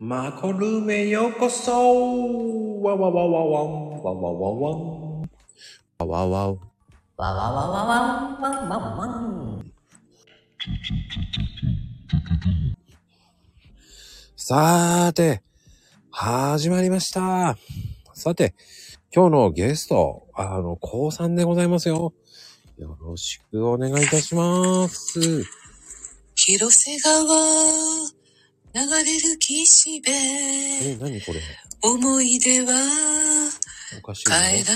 マコルームへようこそわわわわわん、わわわわん。わわわん。わわわわわんわんわんわん。さーて、始まりました。さて、今日のゲスト、あの、高さんでございますよ。よろしくお願いいたします。広瀬川、流れる岸辺、え、何これ？思い出は。帰ら